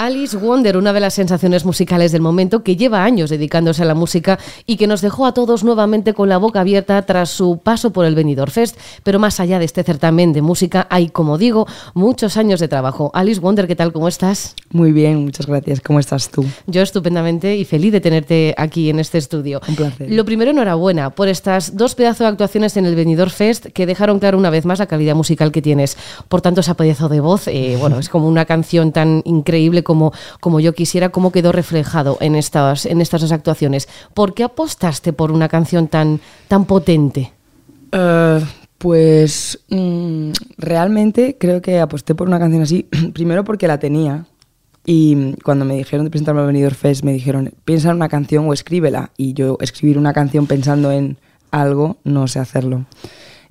Alice Wonder, una de las sensaciones musicales del momento, que lleva años dedicándose a la música y que nos dejó a todos nuevamente con la boca abierta tras su paso por el Benidorm Fest. Pero más allá de este certamen de música, hay, como digo, muchos años de trabajo. Alice Wonder, ¿qué tal? ¿Cómo estás? Muy bien, muchas gracias. ¿Cómo estás tú? Yo estupendamente y feliz de tenerte aquí en este estudio. Un placer. Lo primero, enhorabuena por estas dos pedazos de actuaciones en el Benidorm Fest que dejaron claro una vez más la calidad musical que tienes. Por tanto, ese pedazo de voz, eh, bueno, es como una canción tan increíble como, como yo quisiera, cómo quedó reflejado en estas, en estas dos actuaciones. ¿Por qué apostaste por una canción tan, tan potente? Uh, pues mm, realmente creo que aposté por una canción así, primero porque la tenía. Y cuando me dijeron de presentarme al Benidorm Fest, me dijeron, piensa en una canción o escríbela. Y yo escribir una canción pensando en algo, no sé hacerlo.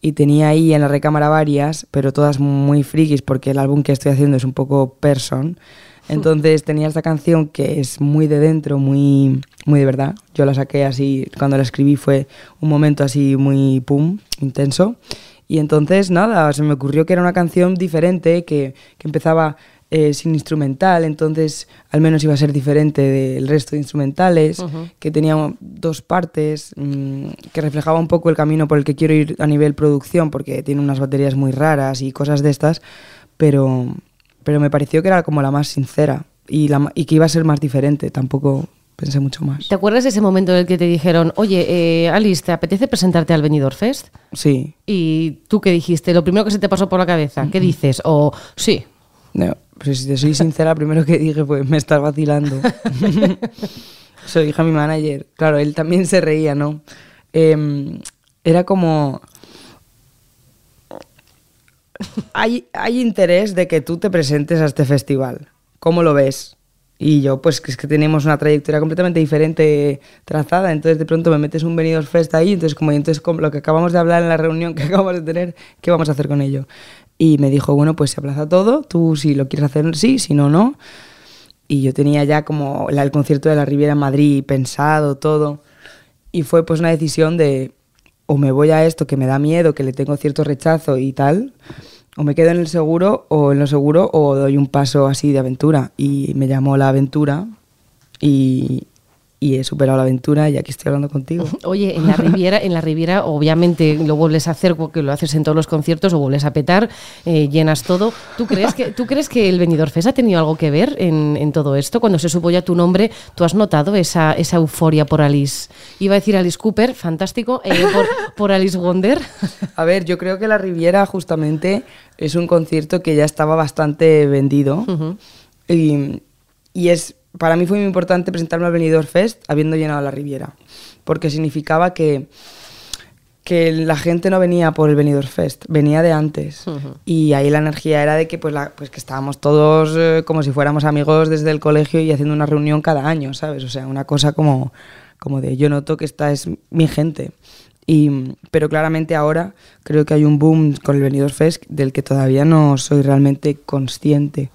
Y tenía ahí en la recámara varias, pero todas muy frikis, porque el álbum que estoy haciendo es un poco person. Entonces tenía esta canción que es muy de dentro, muy, muy de verdad. Yo la saqué así, cuando la escribí fue un momento así muy pum, intenso. Y entonces nada, se me ocurrió que era una canción diferente, que, que empezaba eh, sin instrumental, entonces al menos iba a ser diferente del resto de instrumentales, uh -huh. que tenía dos partes, mmm, que reflejaba un poco el camino por el que quiero ir a nivel producción, porque tiene unas baterías muy raras y cosas de estas, pero pero me pareció que era como la más sincera y, la, y que iba a ser más diferente, tampoco pensé mucho más. ¿Te acuerdas de ese momento en el que te dijeron, oye, eh, Alice, ¿te apetece presentarte al Benidorm Fest? Sí. ¿Y tú qué dijiste? Lo primero que se te pasó por la cabeza, ¿qué dices? O sí. No, pues si te soy sincera, primero que dije, pues me estás vacilando. Eso dije a mi manager. Claro, él también se reía, ¿no? Eh, era como hay, hay interés de que tú te presentes a este festival. ¿Cómo lo ves? Y yo, pues es que tenemos una trayectoria completamente diferente trazada, entonces de pronto me metes un Benidorm Fest ahí, entonces como entonces como lo que acabamos de hablar en la reunión que acabamos de tener, ¿qué vamos a hacer con ello? Y me dijo, bueno, pues se aplaza todo, tú si lo quieres hacer, sí, si no, no. Y yo tenía ya como el concierto de la Riviera Madrid pensado, todo. Y fue pues una decisión de, o me voy a esto que me da miedo, que le tengo cierto rechazo y tal, o me quedo en el seguro o en lo seguro o doy un paso así de aventura. Y me llamó la aventura y, y he superado la aventura y aquí estoy hablando contigo. Oye, en la Riviera, en la Riviera obviamente lo vuelves a hacer porque lo haces en todos los conciertos o vuelves a petar, eh, llenas todo. ¿Tú crees que tú crees que el Benidorm Fest ha tenido algo que ver en, en, todo esto? Cuando se supo ya tu nombre, ¿tú has notado esa, esa euforia por Alice? Iba a decir Alice Cooper, fantástico, eh, por, por Alice Wonder. A ver, yo creo que la Riviera justamente es un concierto que ya estaba bastante vendido uh -huh. y, y es para mí fue muy importante presentarme al Benidorm Fest habiendo llenado la Riviera, porque significaba que, que la gente no venía por el Benidorm Fest, venía de antes. Uh -huh. Y ahí la energía era de que, pues, la, pues que estábamos todos eh, como si fuéramos amigos desde el colegio y haciendo una reunión cada año, ¿sabes? O sea, una cosa como, como de yo noto que esta es mi gente. Y, pero claramente ahora creo que hay un boom con el Benidorm Fest del que todavía no soy realmente consciente.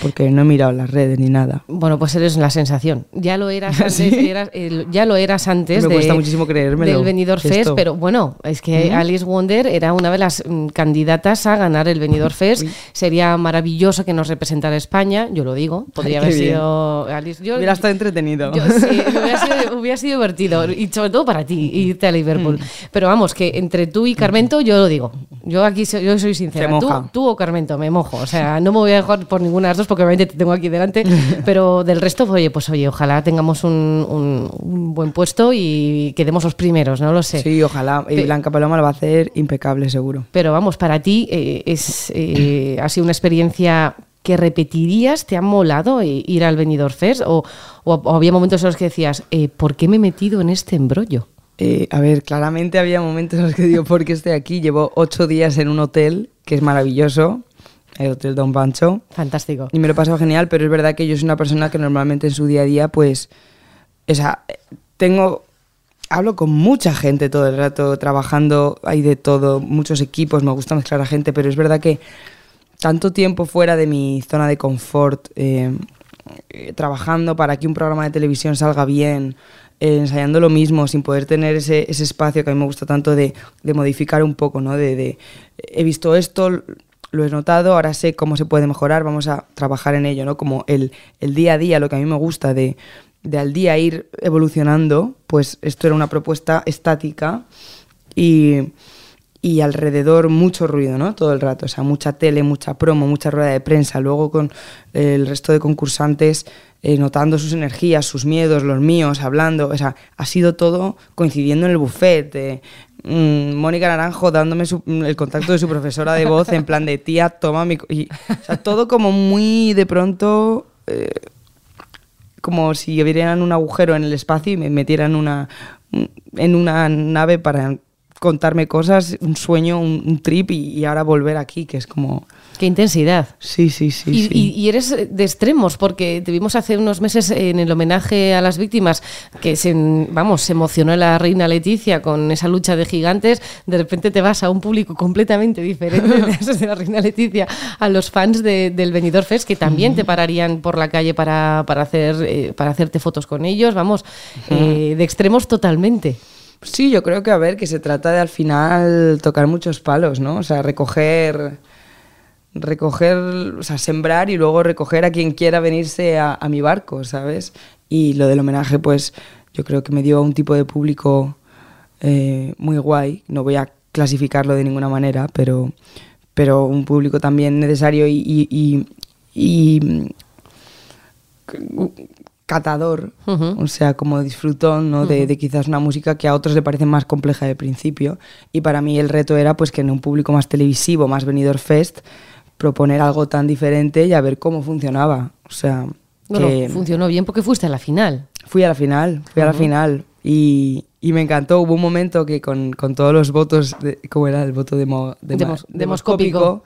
Porque no he mirado las redes ni nada. Bueno, pues eres la sensación. Ya lo eras antes, ¿Sí? eras, eh, ya lo eras antes Me de, cuesta muchísimo creérmelo, del Benidorm Fest, esto. pero bueno, es que ¿Mm? Alice Wonder era una de las mm, candidatas a ganar el Benidorm Fest. Uy. Sería maravilloso que nos representara España, yo lo digo. Podría Ay, haber bien. sido Alice. Yo, hubiera estado entretenido. Yo, sí, hubiera, sido, hubiera, sido, divertido y sobre todo para ti irte a Liverpool. Mm. Pero vamos, que entre tú y Carmento, yo lo digo. Yo aquí soy, yo soy sincera. Tú, tú, o Carmento, me mojo. O sea, no me voy a dejar por ninguna de las dos porque obviamente te tengo aquí delante, pero del resto, oye, pues oye, ojalá tengamos un, un, un, buen puesto y quedemos los primeros, no lo sé. Sí, ojalá. Y Blanca Paloma lo va a hacer impecable, seguro. Pero vamos, para ti eh, es, eh, ha sido una experiencia que repetirías, te ha molado ir al Benidorm Fest o, o, o había momentos en los que decías, eh, ¿por qué me he metido en este embrollo? Eh, a ver, claramente había momentos en los que digo, ¿por qué estoy aquí? Llevo ocho días en un hotel que es maravilloso, el Hotel Don Pancho. Fantástico. Y me lo he pasado genial, pero es verdad que yo soy una persona que normalmente en su día a día, pues, o sea, tengo, hablo con mucha gente todo el rato, trabajando, hay de todo, muchos equipos, me gusta mezclar a gente, pero es verdad que tanto tiempo fuera de mi zona de confort, eh, eh, trabajando para que un programa de televisión salga bien, eh, ensayando lo mismo, sin poder tener ese, ese, espacio que a mí me gusta tanto de, de modificar un poco, ¿no? De, de, he visto esto, lo he notado, ahora sé cómo se puede mejorar, vamos a trabajar en ello, ¿no? Como el, el día a día, lo que a mí me gusta de, de al día ir evolucionando, pues esto era una propuesta estática y, y, alrededor mucho ruido, ¿no? Todo el rato, o sea, mucha tele, mucha promo, mucha rueda de prensa, luego con el resto de concursantes eh, notando sus energías, sus miedos, los míos, hablando, o sea, ha sido todo coincidiendo en el buffet. Mm, Mónica Naranjo dándome el contacto de su profesora de voz en plan de tía, toma mi... Y, o sea, todo como muy de pronto... Eh, como si abrieran un agujero en el espacio y me metieran una, en una nave para contarme cosas, un sueño, un, trip y, ahora volver aquí, que es como... Qué intensidad. Sí, sí, sí y, sí. y, eres de extremos, porque te vimos hace unos meses en el homenaje a las víctimas, que se, vamos, se emocionó la reina Leticia con esa lucha de gigantes, de repente te vas a un público completamente diferente de, de la reina Leticia a los fans del Benidorm Fest, que también te pararían por la calle para, para hacer, eh, para hacerte fotos con ellos, vamos, eh, de extremos totalmente. Sí, yo creo que a ver, que se trata de al final tocar muchos palos, ¿no? O sea, recoger, recoger, o sea, sembrar y luego recoger a quien quiera venirse a, mi barco, ¿sabes? Y lo del homenaje, pues yo creo que me dio un tipo de público eh, muy guay. No voy a clasificarlo de ninguna manera, pero, pero un público también necesario y, y catador, o sea, como disfrutón ¿no? de, quizás una música que a otros le parece más compleja de principio. Y para mí el reto era pues que en un público más televisivo, más venidor fest, proponer algo tan diferente y a ver cómo funcionaba. O sea, bueno, funcionó bien porque fuiste a la final. Fui a la final, fui a la final y, y, me encantó. Hubo un momento que con, con todos los votos, de, ¿cómo era? El voto demo, demoscópico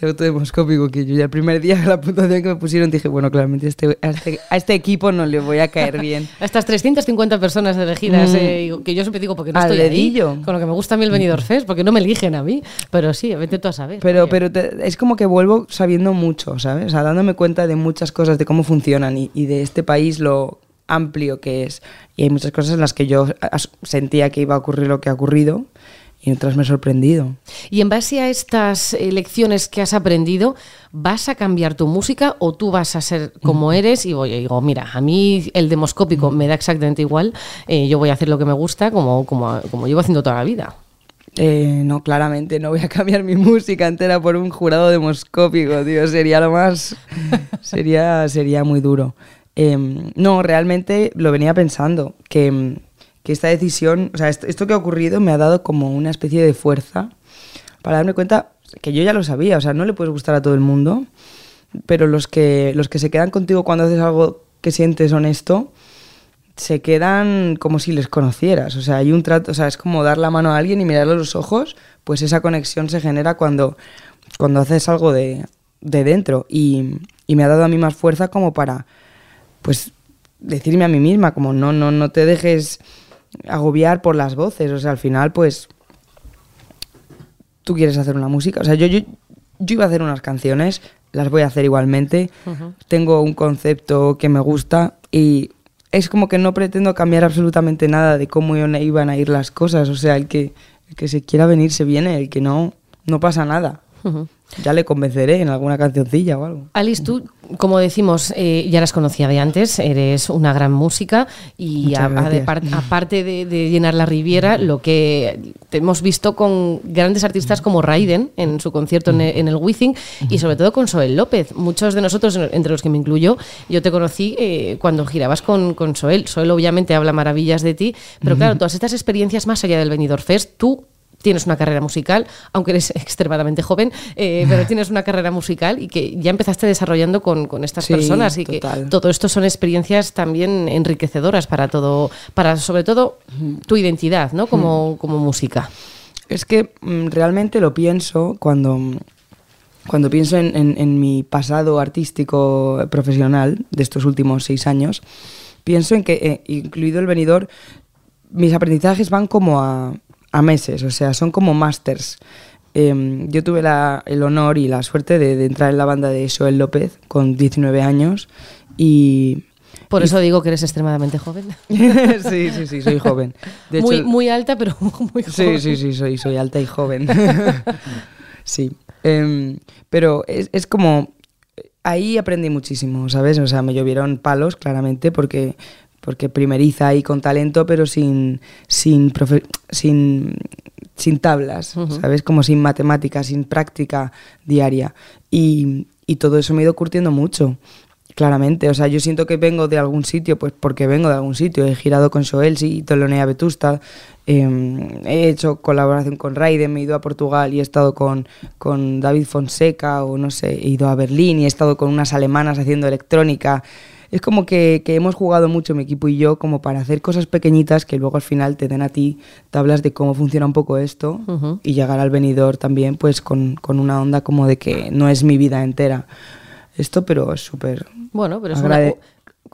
el demoscópico, que yo ya el primer día la puntuación que me pusieron dije, bueno, claramente este, a, este, a este equipo no le voy a caer bien. a estas 350 personas elegidas, mm. eh, que yo siempre digo porque no estoy dedillo. con lo que me gusta a mí el Benidorm Fest, porque no me eligen a mí, pero sí, vete tú a saber. Pero, pero es como que vuelvo sabiendo mucho, ¿sabes? O sea, dándome cuenta de muchas cosas, de cómo funcionan y, y de este país lo amplio que es. Y hay muchas cosas en las que yo sentía que iba a ocurrir lo que ha ocurrido y otras me he sorprendido. Y en base a estas lecciones que has aprendido, ¿vas a cambiar tu música o tú vas a ser como eres? Y voy, digo, mira, a mí el demoscópico me da exactamente igual, eh, yo voy a hacer lo que me gusta como, como, como llevo haciendo toda la vida. Eh, no, claramente no voy a cambiar mi música entera por un jurado demoscópico, tío. Sería lo más. sería, sería muy duro. Em, no, realmente lo venía pensando, que em, que esta decisión, o sea, esto, que ha ocurrido me ha dado como una especie de fuerza para darme cuenta que yo ya lo sabía, o sea, no le puedes gustar a todo el mundo, pero los que, los que se quedan contigo cuando haces algo que sientes honesto, se quedan como si les conocieras, o sea, hay un trato, o sea, es como dar la mano a alguien y mirarle a los ojos, pues esa conexión se genera cuando, cuando haces algo de, de dentro y, y me ha dado a mí más fuerza como para, pues, decirme a mí misma, como no, no, no te dejes agobiar por las voces. O sea, al final, pues, tú quieres hacer una música. O sea, yo, yo, yo iba a hacer unas canciones, las voy a hacer igualmente. Tengo un concepto que me gusta y es como que no pretendo cambiar absolutamente nada de cómo iban a ir las cosas. O sea, el que, el que se quiera venir se viene, el que no, no pasa nada. Ya le convenceré en alguna cancioncilla o algo. Alice, tú, como decimos, eh, ya las conocía de antes, eres una gran música y aparte de, llenar la Riviera, lo que hemos visto con grandes artistas como Raiden en su concierto en el, en Wizzing y sobre todo con Soel López. Muchos de nosotros, entre los que me incluyo, yo te conocí eh, cuando girabas con, con Soel. Soel obviamente habla maravillas de ti, pero claro, todas estas experiencias más allá del Benidorm Fest, tú tienes una carrera musical, aunque eres extremadamente joven, eh, pero tienes una carrera musical y que ya empezaste desarrollando con, estas personas y que todo esto son experiencias también enriquecedoras para todo, para sobre todo tu identidad, ¿no? Como, como música. Es que mm, realmente lo pienso cuando, cuando pienso en, mi pasado artístico profesional de estos últimos seis años, pienso en que, eh, incluido el venidor, mis aprendizajes van como a a meses, o sea, son como másters. Em, yo tuve el honor y la suerte de, entrar en la banda de Joel López con 19 años y... Por eso digo que eres extremadamente joven. sí, sí, sí, soy joven. muy, muy alta, pero muy joven. Sí, sí, sí, soy, soy alta y joven. sí. Em, pero es, es como ahí aprendí muchísimo, ¿sabes? O sea, me llovieron palos, claramente, porque, porque primeriza ahí con talento, pero sin, sin, sin, sin tablas, ¿sabes? Como sin matemáticas, sin práctica diaria. Y, y todo eso me ha ido curtiendo mucho. Claramente, o sea, yo siento que vengo de algún sitio, pues porque vengo de algún sitio. He girado con Soels y Tolonea Vetusta, em, he hecho colaboración con Raiden, me he ido a Portugal y he estado con, con David Fonseca, o no sé, he ido a Berlín y he estado con unas alemanas haciendo electrónica. Es como que, que, hemos jugado mucho mi equipo y yo como para hacer cosas pequeñitas que luego al final te den a ti tablas de cómo funciona un poco esto y llegar al venidor también pues con, con una onda como de que no es mi vida entera esto, pero es súper... Bueno, pero es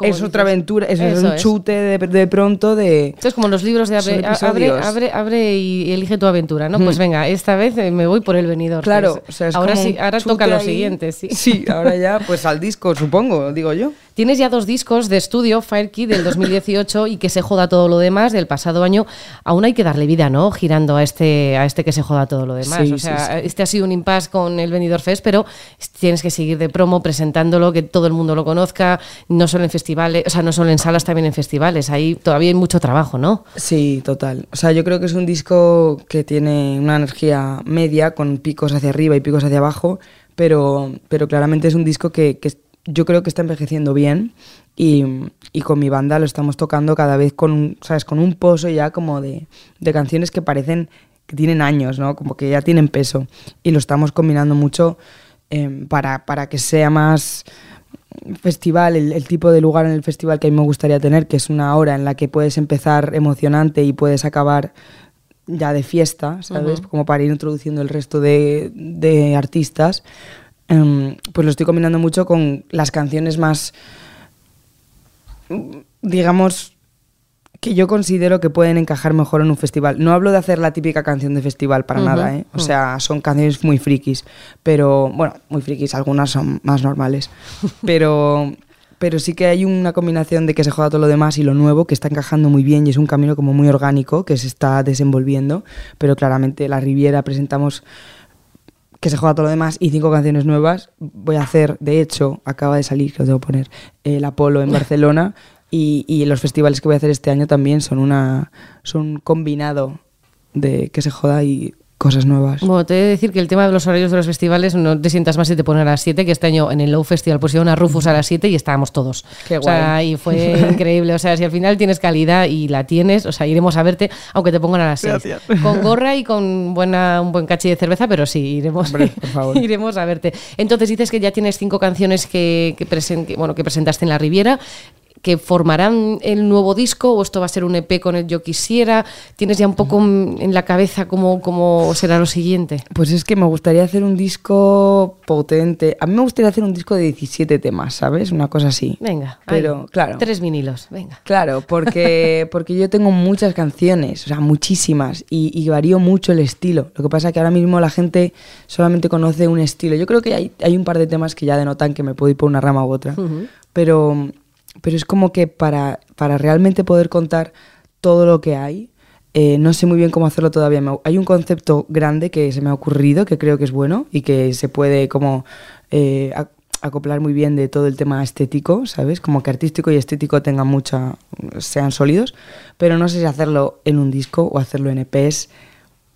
es otra aventura, es, un chute de, pronto de... es como los libros de abre, abre, abre, y elige tu aventura, ¿no? Pues venga, esta vez eh, me voy por el venidor. Claro, ahora sí, ahora toca lo siguiente, sí. Sí, ahora ya pues al disco, supongo, digo yo. Tienes ya dos discos de estudio, Firekey del 2018 y que se joda todo lo demás del pasado año. Aún hay que darle vida, ¿no? Girando a este, a este que se joda todo lo demás. o sea, este ha sido un impasse con el Venidor Fest, pero tienes que seguir de promo presentándolo, que todo el mundo lo conozca, no solo en festivales, o sea, no solo en salas, también en festivales. Ahí todavía hay mucho trabajo, ¿no? Sí, total. O sea, yo creo que es un disco que tiene una energía media, con picos hacia arriba y picos hacia abajo, pero, pero claramente es un disco que, que yo creo que está envejeciendo bien y, con mi banda lo estamos tocando cada vez con, ¿sabes? con un pozo ya como de, canciones que parecen que tienen años, ¿no? Como que ya tienen peso y lo estamos combinando mucho em, para, que sea más festival, el, tipo de lugar en el festival que a mí me gustaría tener, que es una hora en la que puedes empezar emocionante y puedes acabar ya de fiesta, ¿sabes? Como para ir introduciendo el resto de, de artistas. Em, pues lo estoy combinando mucho con las canciones más, digamos, que yo considero que pueden encajar mejor en un festival. No hablo de hacer la típica canción de festival para nada, ¿eh? O sea, son canciones muy frikis, pero, bueno, muy frikis, algunas son más normales, pero... pero sí que hay una combinación de que se joda todo lo demás y lo nuevo que está encajando muy bien y es un camino como muy orgánico que se está desenvolviendo, pero claramente la Riviera presentamos que se juega todo lo demás y cinco canciones nuevas. Voy a hacer, de hecho, acaba de salir, que os debo poner, el Apolo en Barcelona y, y, los festivales que voy a hacer este año también son una son un combinado de que se joda y cosas nuevas. Bueno, te he de decir que el tema de los horarios de los festivales no te sientas más si te ponen a las 7, que este año en el Low Festival pusieron a Rufus a las 7 y estábamos todos. Qué guay. O sea, y fue increíble. O sea, si al final tienes calidad y la tienes, o sea, iremos a verte, aunque te pongan a las 6. Con gorra y con buena, un buen cachi de cerveza, pero sí, iremos, iremos a verte. Entonces dices que ya tienes cinco canciones que, que, bueno, que presentaste en la Riviera que formarán el nuevo disco o esto va a ser un EP con el Yo Quisiera? ¿Tienes ya un poco en la cabeza cómo, cómo será lo siguiente? Pues es que me gustaría hacer un disco potente. A mí me gustaría hacer un disco de 17 temas, ¿sabes? Una cosa así. Venga, pero claro. Tres vinilos, venga. Claro, porque, porque yo tengo muchas canciones, o sea, muchísimas, y, varío mucho el estilo. Lo que pasa es que ahora mismo la gente solamente conoce un estilo. Yo creo que hay, hay un par de temas que ya denotan que me puedo ir por una rama u otra, pero pero es como que para, para realmente poder contar todo lo que hay, eh, no sé muy bien cómo hacerlo todavía. Hay un concepto grande que se me ha ocurrido, que creo que es bueno y que se puede como eh, acoplar muy bien de todo el tema estético, ¿sabes? Como que artístico y estético tengan mucha, sean sólidos, pero no sé si hacerlo en un disco o hacerlo en EPs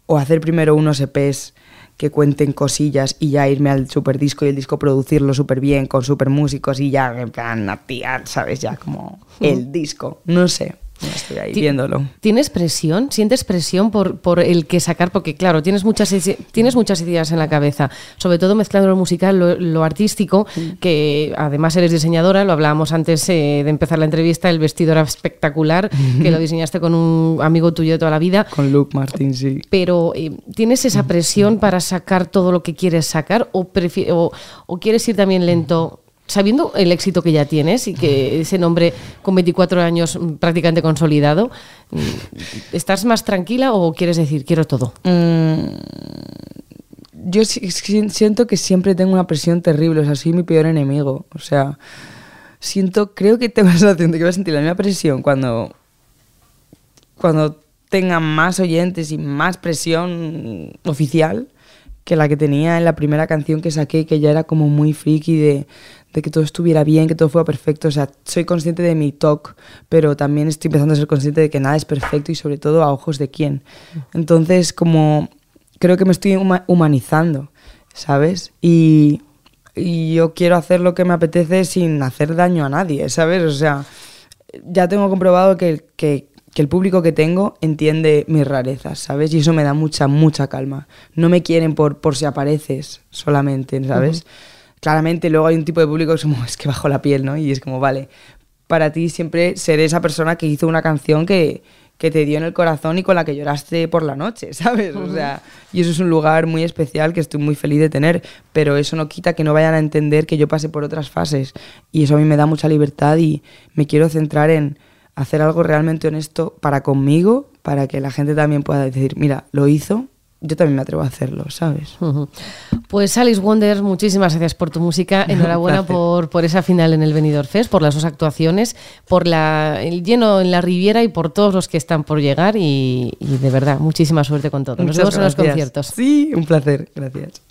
o hacer primero unos EPs que cuenten cosillas y ya irme al super disco y el disco producirlo súper bien con super músicos y ya en plan, tía, ¿sabes? Ya como el disco. No sé. Estoy ahí viéndolo. ¿Tienes presión? ¿Sientes presión por, por el que sacar? Porque, claro, tienes muchas, tienes muchas ideas en la cabeza, sobre todo mezclando lo musical, lo, artístico, que además eres diseñadora, lo hablábamos antes eh, de empezar la entrevista, el vestido era espectacular, que lo diseñaste con un amigo tuyo de toda la vida. Con Luke Martin, sí. Pero, eh, ¿tienes esa presión para sacar todo lo que quieres sacar o, o, o quieres ir también lento? Sabiendo el éxito que ya tienes y que ese nombre con 24 años prácticamente consolidado, ¿estás más tranquila o quieres decir quiero todo? Mm, yo siento que siempre tengo una presión terrible, o sea, soy mi peor enemigo. O sea, siento, creo que tengo la sensación de que voy a sentir la misma presión cuando, cuando tenga más oyentes y más presión oficial que la que tenía en la primera canción que saqué, que ya era como muy friki de, de que todo estuviera bien, que todo fuera perfecto. O sea, soy consciente de mi talk, pero también estoy empezando a ser consciente de que nada es perfecto y sobre todo a ojos de quién. Entonces, como creo que me estoy humanizando, ¿sabes? Y, y yo quiero hacer lo que me apetece sin hacer daño a nadie, ¿sabes? O sea, ya tengo comprobado que, que, que, el público que tengo entiende mis rarezas, ¿sabes? Y eso me da mucha, mucha calma. No me quieren por, por si apareces solamente, ¿sabes? Claramente luego hay un tipo de público que es como, es que bajo la piel, ¿no? Y es como, vale, para ti siempre seré esa persona que hizo una canción que, que te dio en el corazón y con la que lloraste por la noche, ¿sabes? O sea, y eso es un lugar muy especial que estoy muy feliz de tener, pero eso no quita que no vayan a entender que yo pasé por otras fases y eso a mí me da mucha libertad y me quiero centrar en hacer algo realmente honesto para conmigo, para que la gente también pueda decir, mira, lo hizo yo también me atrevo a hacerlo, ¿sabes? Pues Alice Wonder, muchísimas gracias por tu música, enhorabuena por, por esa final en el Benidorm Fest, por las dos actuaciones, por la, el lleno en la Riviera y por todos los que están por llegar y, de verdad, muchísima suerte con todo. Nos vemos en los conciertos. Sí, un placer, gracias.